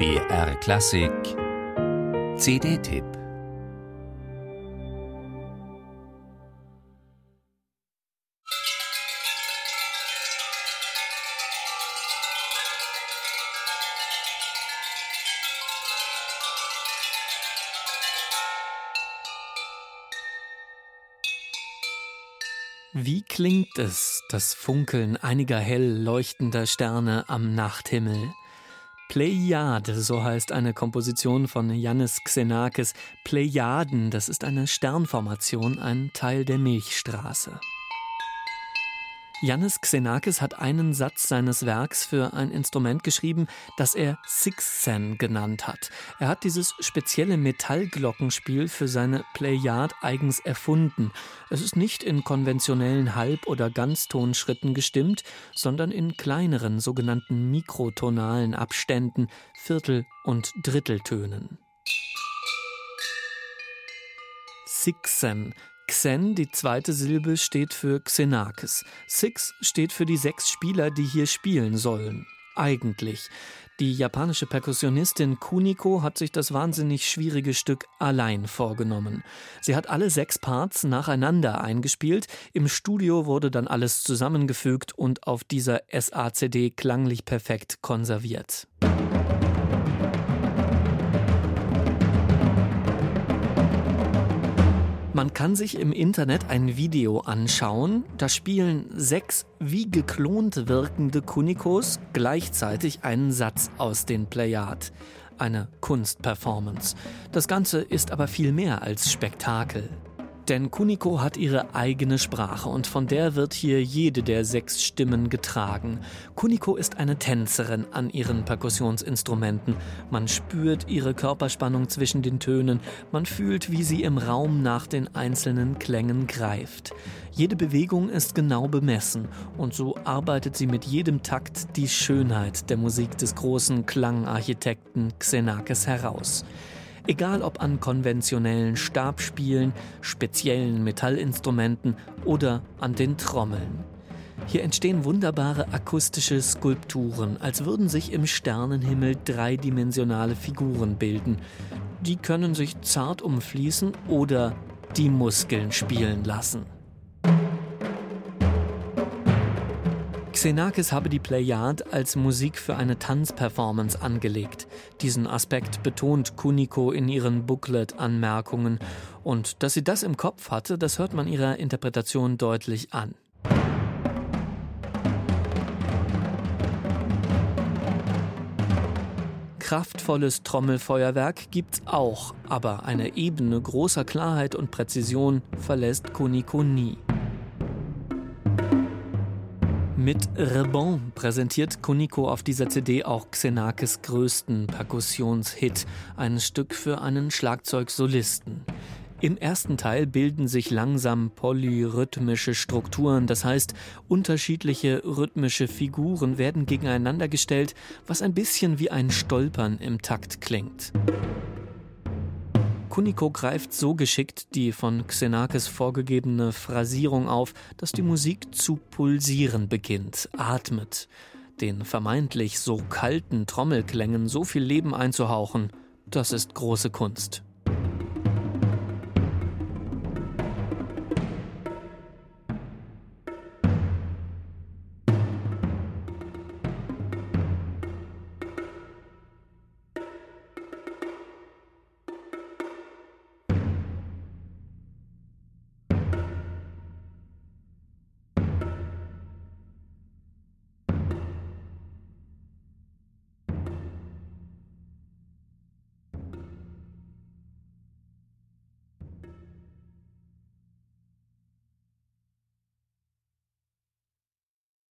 BR Klassik CD-Tipp Wie klingt es, das Funkeln einiger hell leuchtender Sterne am Nachthimmel? Pleiade, so heißt eine Komposition von Yannis Xenakis. Plejaden, das ist eine Sternformation, ein Teil der Milchstraße. Yannis Xenakis hat einen Satz seines Werks für ein Instrument geschrieben, das er Sixsen genannt hat. Er hat dieses spezielle Metallglockenspiel für seine Plejad eigens erfunden. Es ist nicht in konventionellen Halb- oder Ganztonschritten gestimmt, sondern in kleineren sogenannten mikrotonalen Abständen, Viertel- und Dritteltönen. Sixen Xen, die zweite Silbe, steht für Xenakis. Six steht für die sechs Spieler, die hier spielen sollen. Eigentlich. Die japanische Perkussionistin Kuniko hat sich das wahnsinnig schwierige Stück allein vorgenommen. Sie hat alle sechs Parts nacheinander eingespielt, im Studio wurde dann alles zusammengefügt und auf dieser SACD klanglich perfekt konserviert. Man kann sich im Internet ein Video anschauen. Da spielen sechs wie geklont wirkende Kunikos gleichzeitig einen Satz aus den Plejad. Eine Kunstperformance. Das Ganze ist aber viel mehr als Spektakel. Denn Kuniko hat ihre eigene Sprache und von der wird hier jede der sechs Stimmen getragen. Kuniko ist eine Tänzerin an ihren Perkussionsinstrumenten. Man spürt ihre Körperspannung zwischen den Tönen, man fühlt, wie sie im Raum nach den einzelnen Klängen greift. Jede Bewegung ist genau bemessen und so arbeitet sie mit jedem Takt die Schönheit der Musik des großen Klangarchitekten Xenakis heraus. Egal ob an konventionellen Stabspielen, speziellen Metallinstrumenten oder an den Trommeln. Hier entstehen wunderbare akustische Skulpturen, als würden sich im Sternenhimmel dreidimensionale Figuren bilden. Die können sich zart umfließen oder die Muskeln spielen lassen. Xenakis habe die Plejad als Musik für eine Tanzperformance angelegt. Diesen Aspekt betont Kuniko in ihren Booklet-Anmerkungen. Und dass sie das im Kopf hatte, das hört man ihrer Interpretation deutlich an. Kraftvolles Trommelfeuerwerk gibt's auch, aber eine Ebene großer Klarheit und Präzision verlässt Kuniko nie. Mit Rebond präsentiert Kuniko auf dieser CD auch Xenakis größten Perkussionshit, ein Stück für einen Schlagzeugsolisten. Im ersten Teil bilden sich langsam polyrhythmische Strukturen, das heißt, unterschiedliche rhythmische Figuren werden gegeneinander gestellt, was ein bisschen wie ein Stolpern im Takt klingt. Kuniko greift so geschickt die von Xenakis vorgegebene Phrasierung auf, dass die Musik zu pulsieren beginnt, atmet. Den vermeintlich so kalten Trommelklängen so viel Leben einzuhauchen, das ist große Kunst.